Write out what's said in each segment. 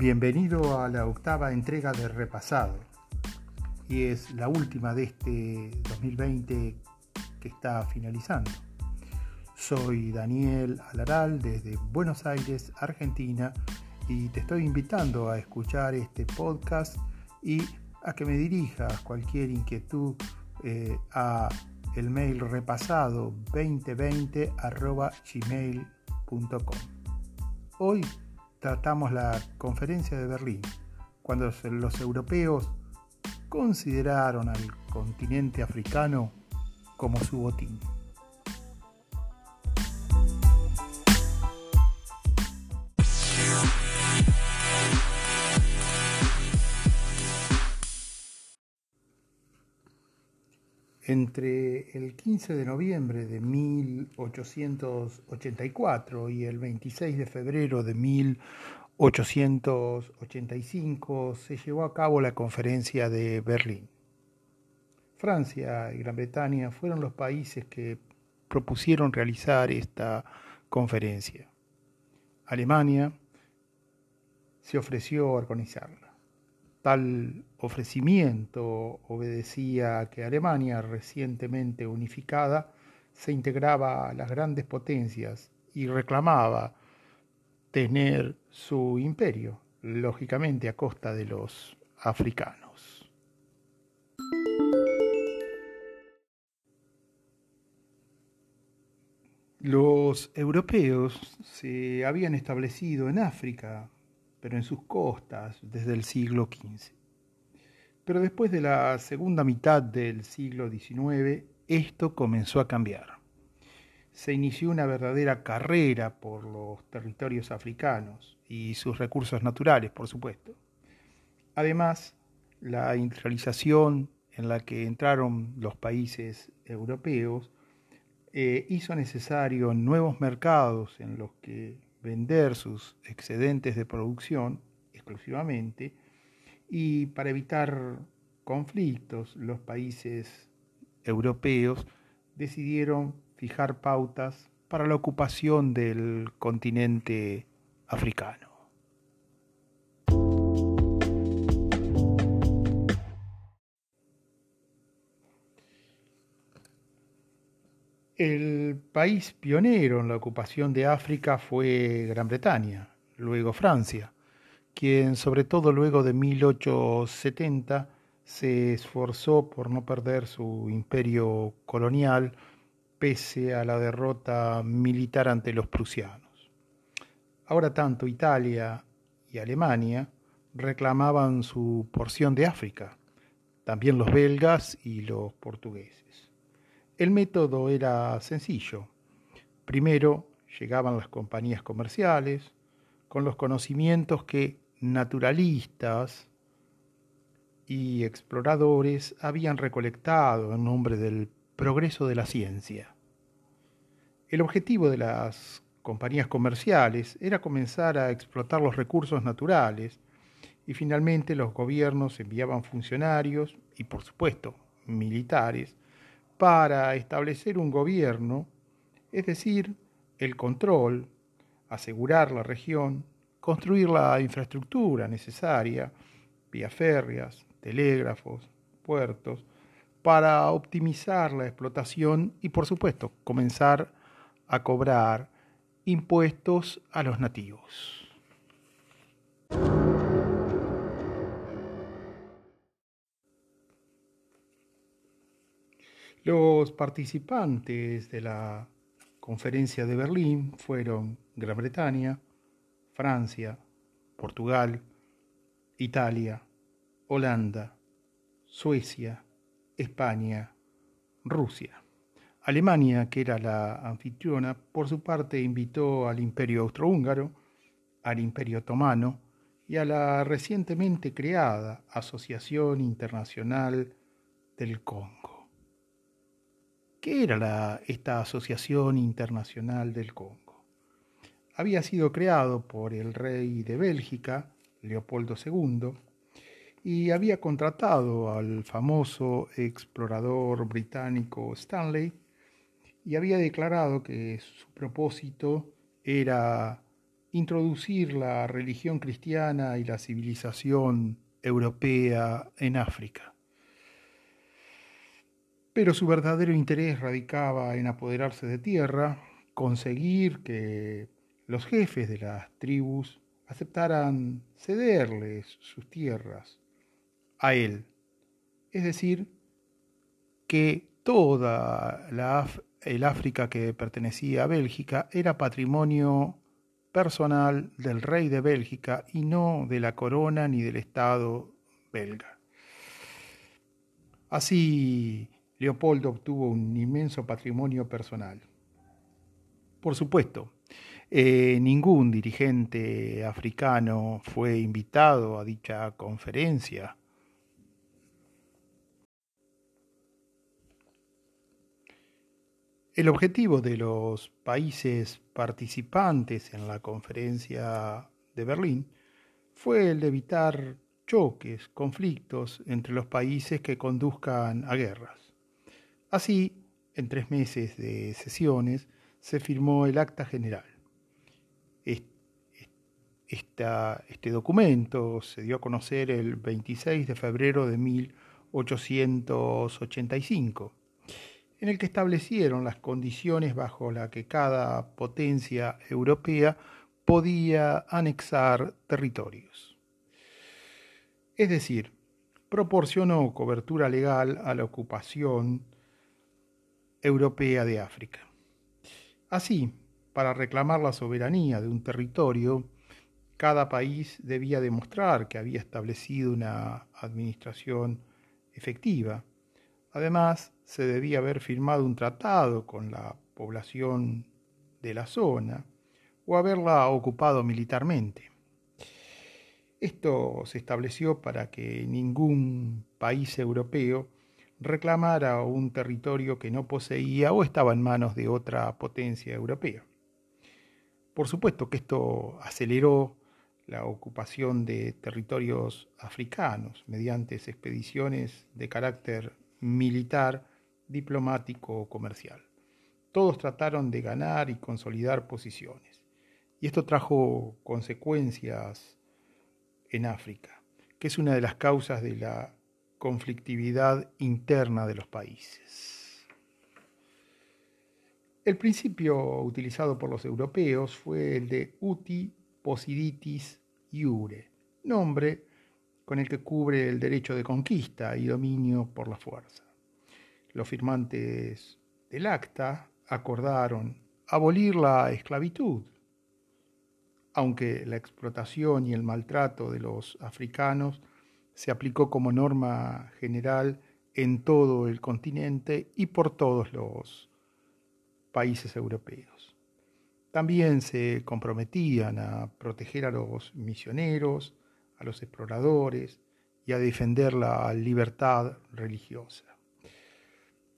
Bienvenido a la octava entrega de Repasado y es la última de este 2020 que está finalizando. Soy Daniel Alaral desde Buenos Aires, Argentina y te estoy invitando a escuchar este podcast y a que me dirijas cualquier inquietud eh, a el mail repasado 2020 gmail.com. Hoy tratamos la conferencia de Berlín, cuando los europeos consideraron al continente africano como su botín. Entre el 15 de noviembre de 1884 y el 26 de febrero de 1885 se llevó a cabo la conferencia de Berlín. Francia y Gran Bretaña fueron los países que propusieron realizar esta conferencia. Alemania se ofreció a organizarla. Tal ofrecimiento obedecía a que Alemania, recientemente unificada, se integraba a las grandes potencias y reclamaba tener su imperio, lógicamente a costa de los africanos. Los europeos se habían establecido en África pero en sus costas desde el siglo XV. Pero después de la segunda mitad del siglo XIX, esto comenzó a cambiar. Se inició una verdadera carrera por los territorios africanos y sus recursos naturales, por supuesto. Además, la industrialización en la que entraron los países europeos eh, hizo necesario nuevos mercados en los que vender sus excedentes de producción exclusivamente y para evitar conflictos los países europeos decidieron fijar pautas para la ocupación del continente africano. El país pionero en la ocupación de África fue Gran Bretaña, luego Francia, quien sobre todo luego de 1870 se esforzó por no perder su imperio colonial pese a la derrota militar ante los prusianos. Ahora tanto Italia y Alemania reclamaban su porción de África, también los belgas y los portugueses. El método era sencillo. Primero llegaban las compañías comerciales con los conocimientos que naturalistas y exploradores habían recolectado en nombre del progreso de la ciencia. El objetivo de las compañías comerciales era comenzar a explotar los recursos naturales y finalmente los gobiernos enviaban funcionarios y por supuesto militares para establecer un gobierno, es decir, el control, asegurar la región, construir la infraestructura necesaria, vías férreas, telégrafos, puertos, para optimizar la explotación y, por supuesto, comenzar a cobrar impuestos a los nativos. Los participantes de la conferencia de Berlín fueron Gran Bretaña, Francia, Portugal, Italia, Holanda, Suecia, España, Rusia. Alemania, que era la anfitriona, por su parte invitó al Imperio Austrohúngaro, al Imperio Otomano y a la recientemente creada Asociación Internacional del Congo. ¿Qué era esta Asociación Internacional del Congo? Había sido creado por el rey de Bélgica, Leopoldo II, y había contratado al famoso explorador británico Stanley y había declarado que su propósito era introducir la religión cristiana y la civilización europea en África. Pero su verdadero interés radicaba en apoderarse de tierra, conseguir que los jefes de las tribus aceptaran cederles sus tierras a él. Es decir, que toda la, el África que pertenecía a Bélgica era patrimonio personal del rey de Bélgica y no de la corona ni del Estado belga. Así, Leopoldo obtuvo un inmenso patrimonio personal. Por supuesto, eh, ningún dirigente africano fue invitado a dicha conferencia El objetivo de los países participantes en la conferencia de Berlín fue el de evitar choques, conflictos entre los países que conduzcan a guerras. Así, en tres meses de sesiones, se firmó el Acta General. este documento se dio a conocer el 26 de febrero de 1885 en el que establecieron las condiciones bajo las que cada potencia europea podía anexar territorios. Es decir, proporcionó cobertura legal a la ocupación europea de África. Así, para reclamar la soberanía de un territorio, cada país debía demostrar que había establecido una administración efectiva. Además, se debía haber firmado un tratado con la población de la zona o haberla ocupado militarmente. Esto se estableció para que ningún país europeo reclamara un territorio que no poseía o estaba en manos de otra potencia europea. Por supuesto que esto aceleró la ocupación de territorios africanos mediante expediciones de carácter militar diplomático o comercial. Todos trataron de ganar y consolidar posiciones. Y esto trajo consecuencias en África, que es una de las causas de la conflictividad interna de los países. El principio utilizado por los europeos fue el de uti possiditis iure, nombre con el que cubre el derecho de conquista y dominio por la fuerza. Los firmantes del acta acordaron abolir la esclavitud, aunque la explotación y el maltrato de los africanos se aplicó como norma general en todo el continente y por todos los países europeos. También se comprometían a proteger a los misioneros, a los exploradores y a defender la libertad religiosa.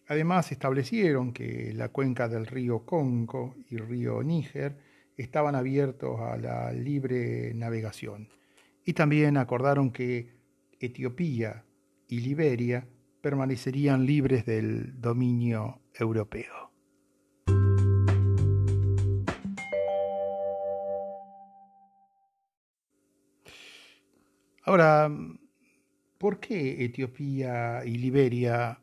Además, establecieron que la cuenca del río Congo y río Níger estaban abiertos a la libre navegación. Y también acordaron que Etiopía y Liberia permanecerían libres del dominio europeo. Ahora, ¿por qué Etiopía y Liberia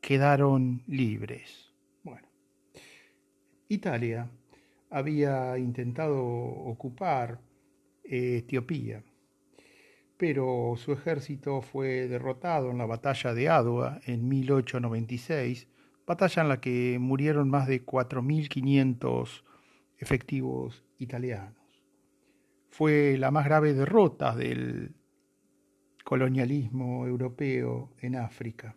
quedaron libres. Bueno, Italia había intentado ocupar eh, Etiopía, pero su ejército fue derrotado en la batalla de Adua en 1896, batalla en la que murieron más de 4.500 efectivos italianos. Fue la más grave derrota del colonialismo europeo en África.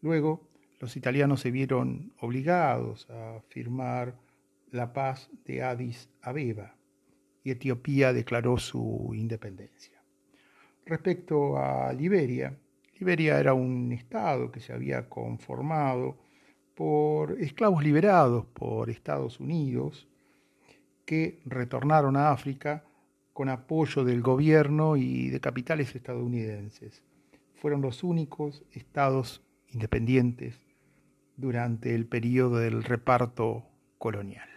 Luego, los italianos se vieron obligados a firmar la paz de Addis Abeba y Etiopía declaró su independencia. Respecto a Liberia, Liberia era un estado que se había conformado por esclavos liberados por Estados Unidos que retornaron a África con apoyo del gobierno y de capitales estadounidenses. Fueron los únicos estados independientes durante el periodo del reparto colonial.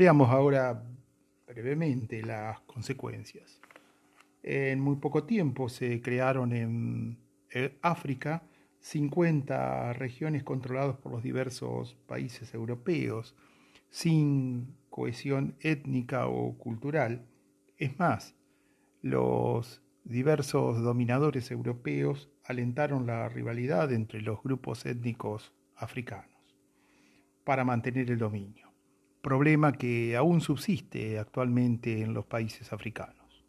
Veamos ahora brevemente las consecuencias. En muy poco tiempo se crearon en África 50 regiones controladas por los diversos países europeos, sin cohesión étnica o cultural. Es más, los diversos dominadores europeos alentaron la rivalidad entre los grupos étnicos africanos para mantener el dominio, problema que aún subsiste actualmente en los países africanos.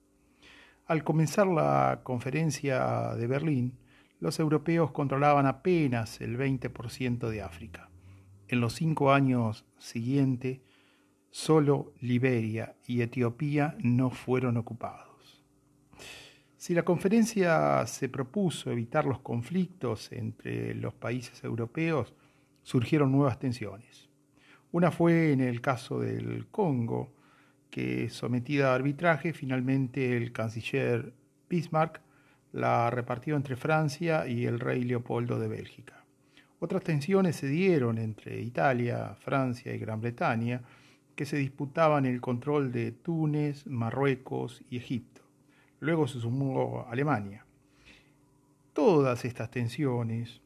Al comenzar la conferencia de Berlín, los europeos controlaban apenas el 20% de África. En los cinco años siguientes, solo Liberia y Etiopía no fueron ocupados. Si la conferencia se propuso evitar los conflictos entre los países europeos, surgieron nuevas tensiones. Una fue en el caso del Congo, que sometida a arbitraje, finalmente el canciller Bismarck la repartió entre Francia y el rey Leopoldo de Bélgica. Otras tensiones se dieron entre Italia, Francia y Gran Bretaña, que se disputaban el control de Túnez, Marruecos y Egipto. Luego se sumó Alemania. Todas estas tensiones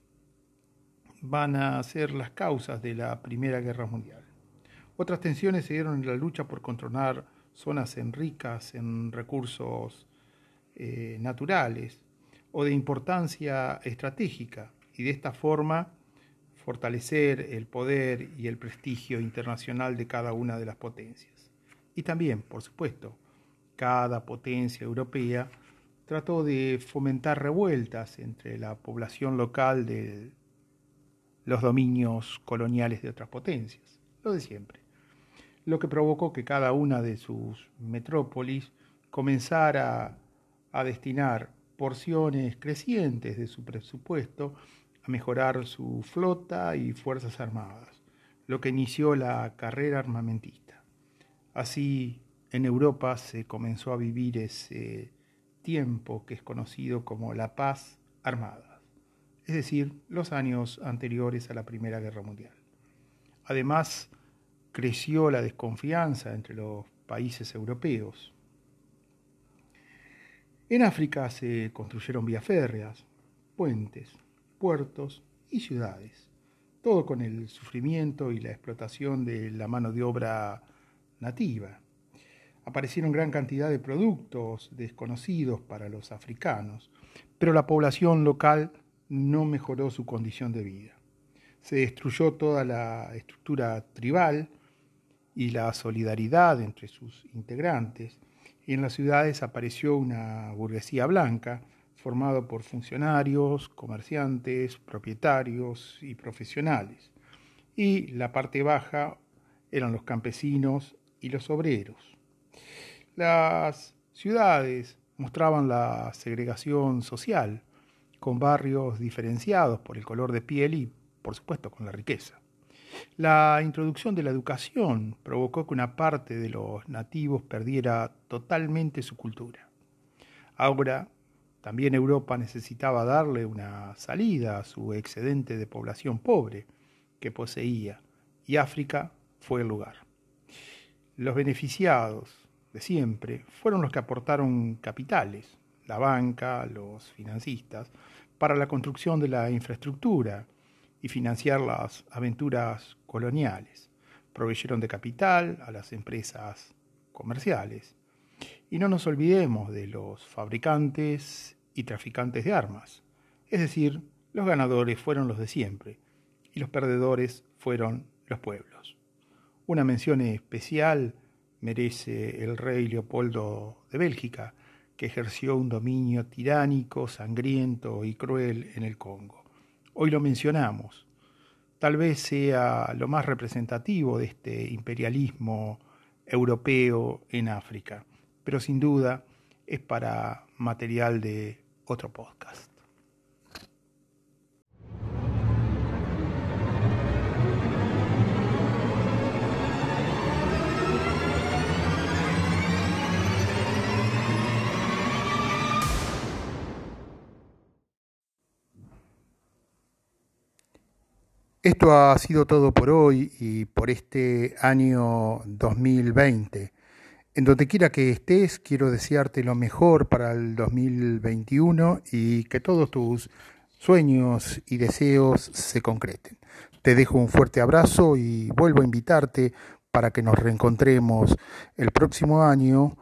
van a ser las causas de la Primera Guerra Mundial. Otras tensiones se dieron en la lucha por controlar zonas en ricas en recursos eh, naturales o de importancia estratégica y de esta forma fortalecer el poder y el prestigio internacional de cada una de las potencias. Y también, por supuesto, cada potencia europea trató de fomentar revueltas entre la población local de los dominios coloniales de otras potencias, lo de siempre, lo que provocó que cada una de sus metrópolis comenzara a destinar porciones crecientes de su presupuesto a mejorar su flota y fuerzas armadas, lo que inició la carrera armamentista. Así, en Europa se comenzó a vivir ese tiempo que es conocido como la paz armada, es decir, los años anteriores a la Primera Guerra Mundial. Además, creció la desconfianza entre los países europeos, en África se construyeron vías férreas, puentes, puertos y ciudades, todo con el sufrimiento y la explotación de la mano de obra nativa. Aparecieron gran cantidad de productos desconocidos para los africanos, pero la población local no mejoró su condición de vida. Se destruyó toda la estructura tribal y la solidaridad entre sus integrantes, y en las ciudades apareció una burguesía blanca formada por funcionarios, comerciantes, propietarios y profesionales. Y la parte baja eran los campesinos y los obreros. Las ciudades mostraban la segregación social, con barrios diferenciados por el color de piel y, por supuesto, con la riqueza. La introducción de la educación provocó que una parte de los nativos perdiera totalmente su cultura. Ahora, también Europa necesitaba darle una salida a su excedente de población pobre que poseía, y África fue el lugar. Los beneficiados de siempre fueron los que aportaron capitales, la banca, los financistas, para la construcción de la infraestructura, y financiar las aventuras coloniales. Proveyeron de capital a las empresas comerciales. Y no nos olvidemos de los fabricantes y traficantes de armas. Es decir, los ganadores fueron los de siempre y los perdedores fueron los pueblos. Una mención especial merece el rey Leopoldo de Bélgica, que ejerció un dominio tiránico, sangriento y cruel en el Congo. Hoy lo mencionamos. Tal vez sea lo más representativo de este imperialismo europeo en África, pero sin duda es para material de otro podcast. Esto ha sido todo por hoy y por este año 2020. En donde quiera que estés, quiero desearte lo mejor para el 2021 y que todos tus sueños y deseos se concreten. Te dejo un fuerte abrazo y vuelvo a invitarte para que nos reencontremos el próximo año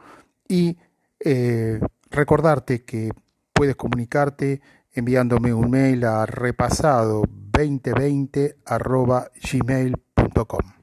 y eh, recordarte que puedes comunicarte enviándome un mail a repasado2020 gmail.com.